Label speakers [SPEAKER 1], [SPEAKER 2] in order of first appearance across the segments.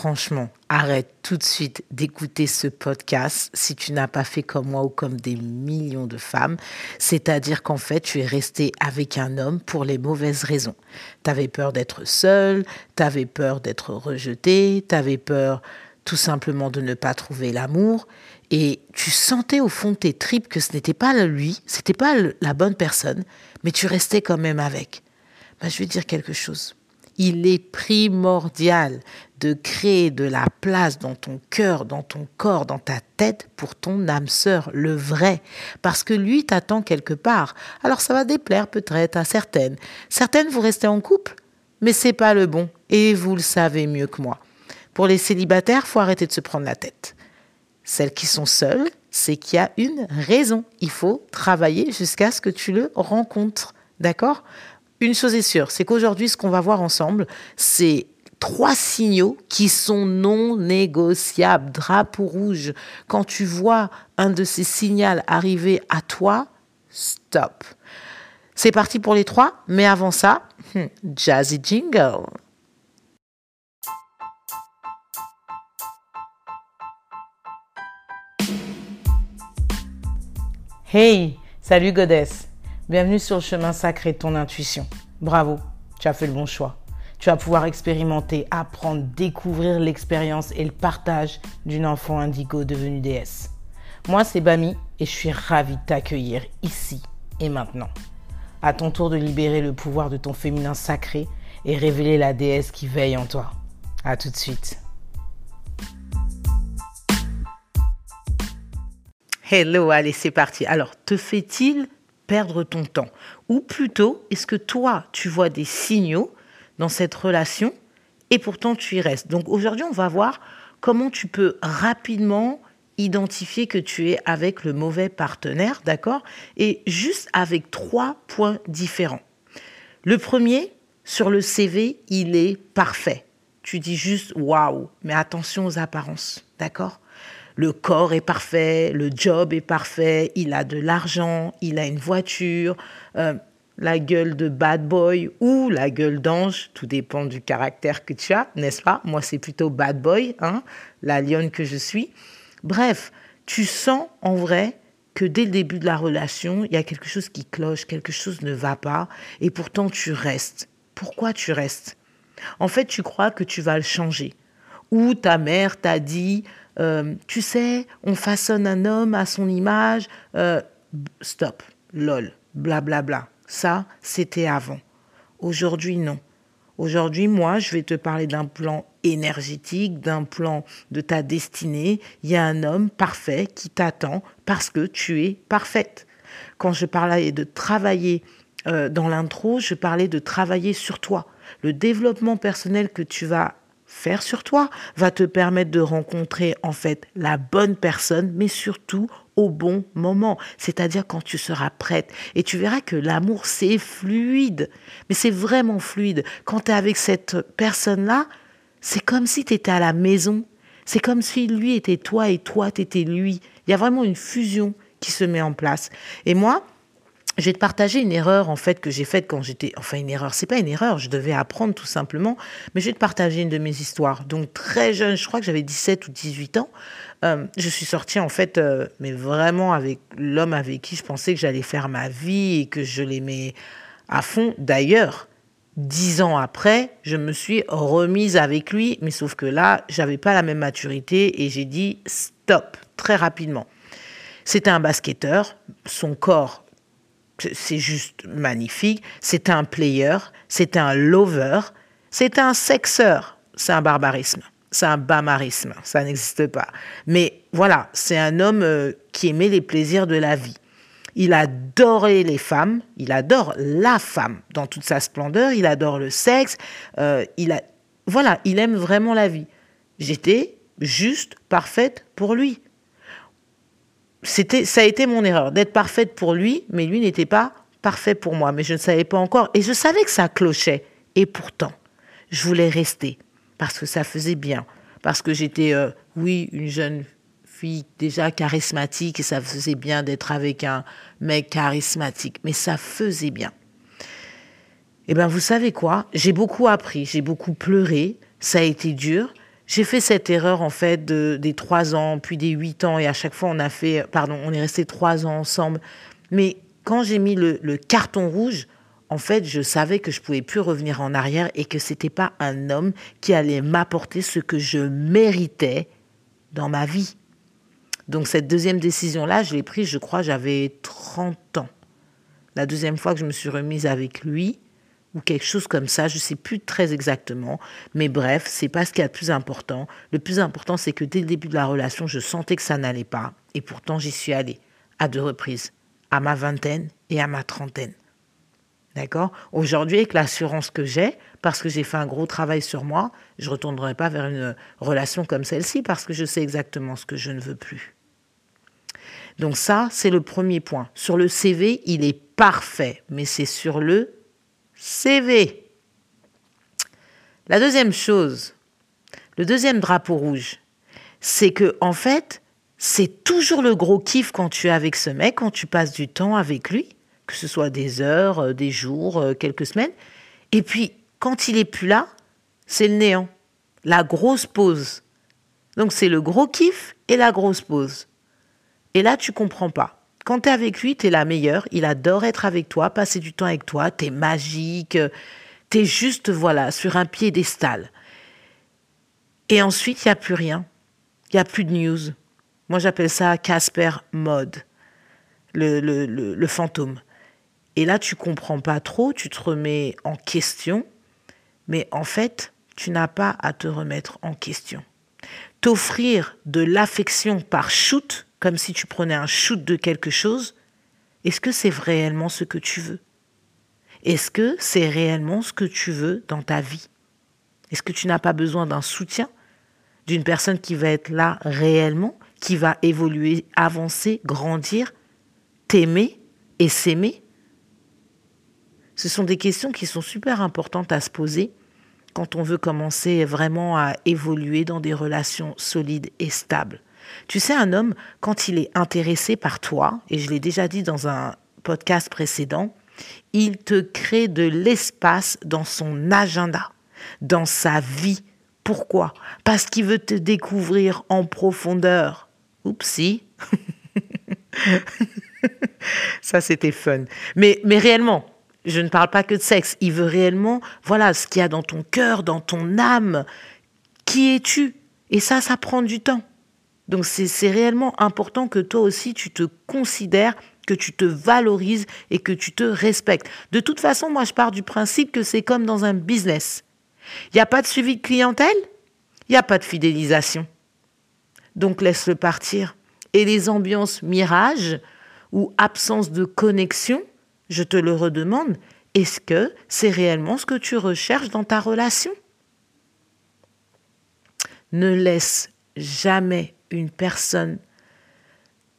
[SPEAKER 1] franchement, arrête tout de suite d'écouter ce podcast si tu n'as pas fait comme moi ou comme des millions de femmes. C'est-à-dire qu'en fait, tu es resté avec un homme pour les mauvaises raisons. Tu avais peur d'être seul, tu avais peur d'être rejeté, tu avais peur tout simplement de ne pas trouver l'amour. Et tu sentais au fond de tes tripes que ce n'était pas lui, c'était pas la bonne personne, mais tu restais quand même avec. Ben, je vais dire quelque chose il est primordial de créer de la place dans ton cœur, dans ton corps, dans ta tête pour ton âme sœur, le vrai. Parce que lui t'attend quelque part. Alors ça va déplaire peut-être à certaines. Certaines, vous restez en couple, mais c'est pas le bon. Et vous le savez mieux que moi. Pour les célibataires, faut arrêter de se prendre la tête. Celles qui sont seules, c'est qu'il y a une raison. Il faut travailler jusqu'à ce que tu le rencontres. D'accord? Une chose est sûre, c'est qu'aujourd'hui, ce qu'on va voir ensemble, c'est trois signaux qui sont non négociables. Drapeau rouge. Quand tu vois un de ces signaux arriver à toi, stop. C'est parti pour les trois, mais avant ça, hmm, jazzy jingle. Hey, salut Goddess. Bienvenue sur le chemin sacré de ton intuition. Bravo, tu as fait le bon choix. Tu vas pouvoir expérimenter, apprendre, découvrir l'expérience et le partage d'une enfant indigo devenue déesse. Moi, c'est Bami et je suis ravie de t'accueillir ici et maintenant. À ton tour de libérer le pouvoir de ton féminin sacré et révéler la déesse qui veille en toi. À tout de suite. Hello, allez, c'est parti. Alors, te fait-il perdre ton temps Ou plutôt, est-ce que toi, tu vois des signaux dans cette relation et pourtant tu y restes? Donc aujourd'hui, on va voir comment tu peux rapidement identifier que tu es avec le mauvais partenaire, d'accord? Et juste avec trois points différents. Le premier, sur le CV, il est parfait. Tu dis juste waouh, mais attention aux apparences, d'accord? Le corps est parfait, le job est parfait, il a de l'argent, il a une voiture, euh, la gueule de bad boy ou la gueule d'ange, tout dépend du caractère que tu as, n'est-ce pas? Moi, c'est plutôt bad boy, hein, la lionne que je suis. Bref, tu sens en vrai que dès le début de la relation, il y a quelque chose qui cloche, quelque chose ne va pas, et pourtant tu restes. Pourquoi tu restes? En fait, tu crois que tu vas le changer. Ou ta mère t'a dit, euh, tu sais, on façonne un homme à son image. Euh, stop, lol, blablabla. Bla, bla. Ça, c'était avant. Aujourd'hui, non. Aujourd'hui, moi, je vais te parler d'un plan énergétique, d'un plan de ta destinée. Il y a un homme parfait qui t'attend parce que tu es parfaite. Quand je parlais de travailler euh, dans l'intro, je parlais de travailler sur toi. Le développement personnel que tu vas faire sur toi va te permettre de rencontrer en fait la bonne personne, mais surtout au bon moment, c'est-à-dire quand tu seras prête. Et tu verras que l'amour, c'est fluide, mais c'est vraiment fluide. Quand tu es avec cette personne-là, c'est comme si tu étais à la maison, c'est comme si lui était toi et toi, tu étais lui. Il y a vraiment une fusion qui se met en place. Et moi, je vais te partager une erreur en fait que j'ai faite quand j'étais enfin une erreur c'est pas une erreur je devais apprendre tout simplement mais je vais te partager une de mes histoires. Donc très jeune je crois que j'avais 17 ou 18 ans euh, je suis sortie en fait euh, mais vraiment avec l'homme avec qui je pensais que j'allais faire ma vie et que je l'aimais à fond. D'ailleurs dix ans après je me suis remise avec lui mais sauf que là j'avais pas la même maturité et j'ai dit stop très rapidement. C'était un basketteur son corps c'est juste magnifique. C'est un player, c'est un lover, c'est un sexeur. C'est un barbarisme, c'est un bamarisme, ça n'existe pas. Mais voilà, c'est un homme euh, qui aimait les plaisirs de la vie. Il adorait les femmes, il adore la femme dans toute sa splendeur, il adore le sexe, euh, il a, voilà, il aime vraiment la vie. J'étais juste parfaite pour lui c'était, ça a été mon erreur d'être parfaite pour lui, mais lui n'était pas parfait pour moi. Mais je ne savais pas encore. Et je savais que ça clochait. Et pourtant, je voulais rester parce que ça faisait bien. Parce que j'étais, euh, oui, une jeune fille déjà charismatique et ça faisait bien d'être avec un mec charismatique. Mais ça faisait bien. Eh bien, vous savez quoi? J'ai beaucoup appris, j'ai beaucoup pleuré. Ça a été dur. J'ai fait cette erreur en fait de, des trois ans, puis des huit ans, et à chaque fois on a fait, pardon, on est resté trois ans ensemble. Mais quand j'ai mis le, le, carton rouge, en fait, je savais que je pouvais plus revenir en arrière et que c'était pas un homme qui allait m'apporter ce que je méritais dans ma vie. Donc cette deuxième décision-là, je l'ai prise, je crois, j'avais 30 ans. La deuxième fois que je me suis remise avec lui, ou quelque chose comme ça, je ne sais plus très exactement, mais bref, c'est pas ce qui est le plus important. Le plus important, c'est que dès le début de la relation, je sentais que ça n'allait pas, et pourtant j'y suis allée à deux reprises, à ma vingtaine et à ma trentaine. D'accord? Aujourd'hui, avec l'assurance que j'ai, parce que j'ai fait un gros travail sur moi, je ne retournerai pas vers une relation comme celle-ci parce que je sais exactement ce que je ne veux plus. Donc ça, c'est le premier point. Sur le CV, il est parfait, mais c'est sur le CV. La deuxième chose, le deuxième drapeau rouge, c'est que en fait, c'est toujours le gros kiff quand tu es avec ce mec, quand tu passes du temps avec lui, que ce soit des heures, euh, des jours, euh, quelques semaines. Et puis, quand il est plus là, c'est le néant, la grosse pause. Donc, c'est le gros kiff et la grosse pause. Et là, tu comprends pas. Quand tu es avec lui, tu es la meilleure. Il adore être avec toi, passer du temps avec toi. Tu es magique. Tu es juste, voilà, sur un piédestal. Et ensuite, il n'y a plus rien. Il n'y a plus de news. Moi, j'appelle ça Casper Mode, le, le, le, fantôme. Et là, tu comprends pas trop, tu te remets en question, mais en fait, tu n'as pas à te remettre en question. T'offrir de l'affection par shoot, comme si tu prenais un shoot de quelque chose, est-ce que c'est réellement ce que tu veux? Est-ce que c'est réellement ce que tu veux dans ta vie? Est-ce que tu n'as pas besoin d'un soutien d'une personne qui va être là réellement, qui va évoluer, avancer, grandir, t'aimer et s'aimer? Ce sont des questions qui sont super importantes à se poser quand on veut commencer vraiment à évoluer dans des relations solides et stables. Tu sais, un homme, quand il est intéressé par toi, et je l'ai déjà dit dans un podcast précédent, il te crée de l'espace dans son agenda, dans sa vie. Pourquoi? Parce qu'il veut te découvrir en profondeur. Oupsie. Ça, c'était fun. Mais, mais réellement, je ne parle pas que de sexe. Il veut réellement, voilà, ce qu'il y a dans ton cœur, dans ton âme. Qui es-tu? Et ça, ça prend du temps. Donc c'est réellement important que toi aussi tu te considères, que tu te valorises et que tu te respectes. De toute façon, moi je pars du principe que c'est comme dans un business. Il n'y a pas de suivi de clientèle, il n'y a pas de fidélisation. Donc laisse-le partir. Et les ambiances mirage ou absence de connexion, je te le redemande, est-ce que c'est réellement ce que tu recherches dans ta relation? Ne laisse jamais une personne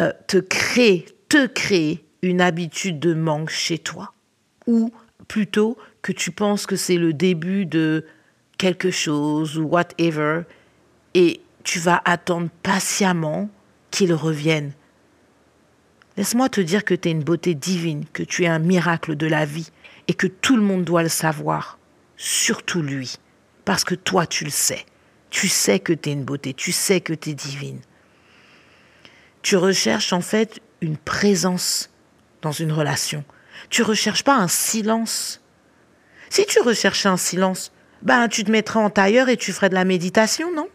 [SPEAKER 1] euh, te crée, te crée une habitude de manque chez toi. Ou plutôt que tu penses que c'est le début de quelque chose ou whatever, et tu vas attendre patiemment qu'il revienne. Laisse-moi te dire que tu es une beauté divine, que tu es un miracle de la vie, et que tout le monde doit le savoir, surtout lui, parce que toi tu le sais. Tu sais que tu es une beauté, tu sais que tu es divine. Tu recherches en fait une présence dans une relation. Tu recherches pas un silence. Si tu recherchais un silence, ben tu te mettrais en tailleur et tu ferais de la méditation, non?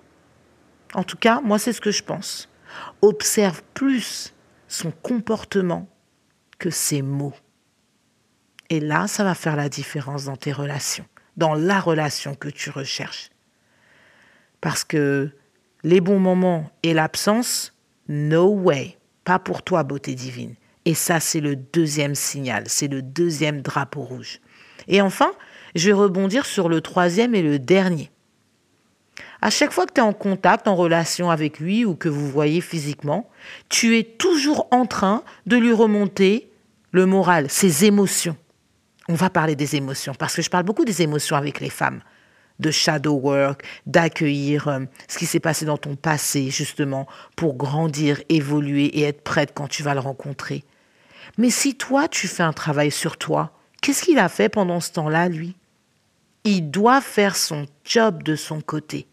[SPEAKER 1] En tout cas, moi c'est ce que je pense. Observe plus son comportement que ses mots. Et là, ça va faire la différence dans tes relations, dans la relation que tu recherches. Parce que les bons moments et l'absence, no way. Pas pour toi, beauté divine. Et ça, c'est le deuxième signal, c'est le deuxième drapeau rouge. Et enfin, je vais rebondir sur le troisième et le dernier. À chaque fois que tu es en contact, en relation avec lui ou que vous voyez physiquement, tu es toujours en train de lui remonter le moral, ses émotions. On va parler des émotions parce que je parle beaucoup des émotions avec les femmes de shadow work, d'accueillir euh, ce qui s'est passé dans ton passé, justement, pour grandir, évoluer et être prête quand tu vas le rencontrer. Mais si toi, tu fais un travail sur toi, qu'est-ce qu'il a fait pendant ce temps-là, lui? Il doit faire son job de son côté.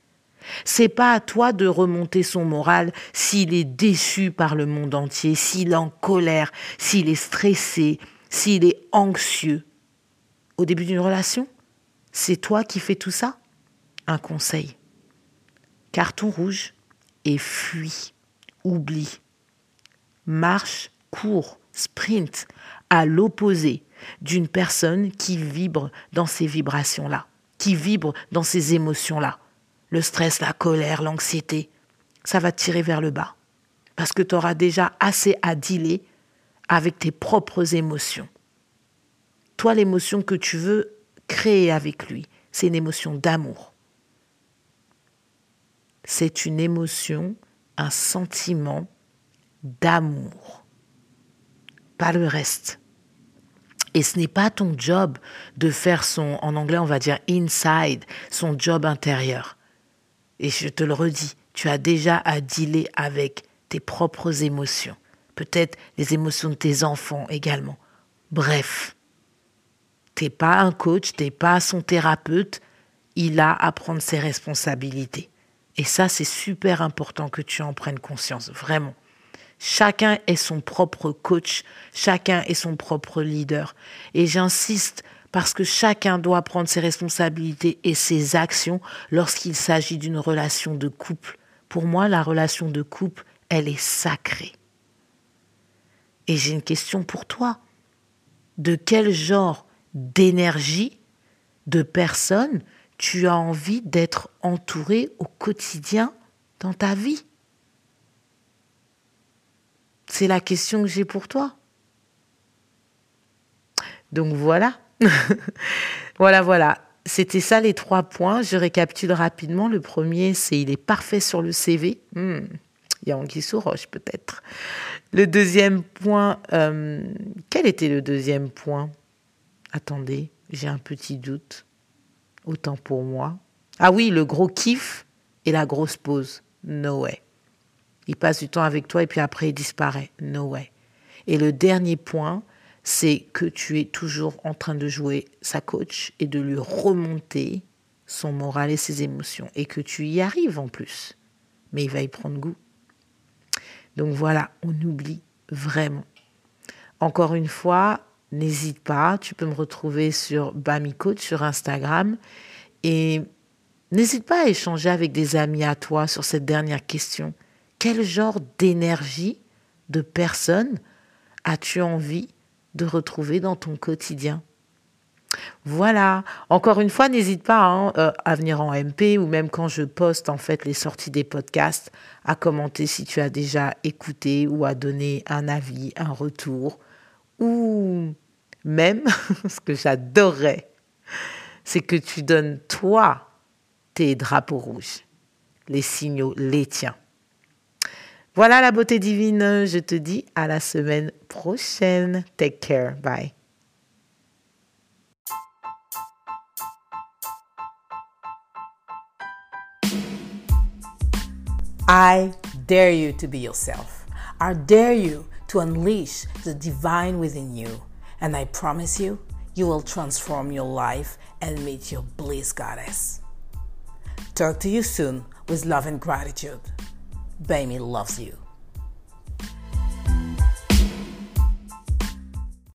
[SPEAKER 1] C'est pas à toi de remonter son moral s'il est déçu par le monde entier, s'il est en colère, s'il est stressé, s'il est anxieux. Au début d'une relation, c'est toi qui fais tout ça? Un conseil. Carton rouge et fuis. Oublie. Marche, cours, sprint à l'opposé d'une personne qui vibre dans ces vibrations-là, qui vibre dans ces émotions-là. Le stress, la colère, l'anxiété, ça va te tirer vers le bas. Parce que tu auras déjà assez à dealer avec tes propres émotions. Toi, l'émotion que tu veux créer avec lui, c'est une émotion d'amour. C'est une émotion, un sentiment d'amour. Pas le reste. Et ce n'est pas ton job de faire son, en anglais on va dire inside, son job intérieur. Et je te le redis, tu as déjà à dealer avec tes propres émotions. Peut-être les émotions de tes enfants également. Bref, t'es pas un coach, t'es pas son thérapeute. Il a à prendre ses responsabilités. Et ça, c'est super important que tu en prennes conscience, vraiment. Chacun est son propre coach, chacun est son propre leader. Et j'insiste parce que chacun doit prendre ses responsabilités et ses actions lorsqu'il s'agit d'une relation de couple. Pour moi, la relation de couple, elle est sacrée. Et j'ai une question pour toi. De quel genre d'énergie, de personnes tu as envie d'être entouré au quotidien dans ta vie C'est la question que j'ai pour toi. Donc voilà. voilà, voilà. C'était ça les trois points. Je récapitule rapidement. Le premier, c'est il est parfait sur le CV. Hmm. Il y a Anguille sous roche peut-être. Le deuxième point, euh, quel était le deuxième point? Attendez, j'ai un petit doute. Autant pour moi. Ah oui, le gros kiff et la grosse pause. No way. Il passe du temps avec toi et puis après il disparaît. No way. Et le dernier point, c'est que tu es toujours en train de jouer sa coach et de lui remonter son moral et ses émotions et que tu y arrives en plus. Mais il va y prendre goût. Donc voilà, on oublie vraiment. Encore une fois, n'hésite pas, tu peux me retrouver sur Bami Coach sur Instagram et n'hésite pas à échanger avec des amis à toi sur cette dernière question. Quel genre d'énergie, de personne as-tu envie de retrouver dans ton quotidien? Voilà. Encore une fois, n'hésite pas hein, euh, à venir en MP ou même quand je poste en fait les sorties des podcasts, à commenter si tu as déjà écouté ou à donner un avis, un retour ou même ce que j'adorerais, c'est que tu donnes toi tes drapeaux rouges, les signaux, les tiens. Voilà la beauté divine. Je te dis à la semaine prochaine. Take care. Bye.
[SPEAKER 2] I dare you to be yourself. I dare you unleash the divine within you. And I promise you, you will transform your life and meet your bliss goddess. Talk to you soon with love and gratitude. Baby loves you.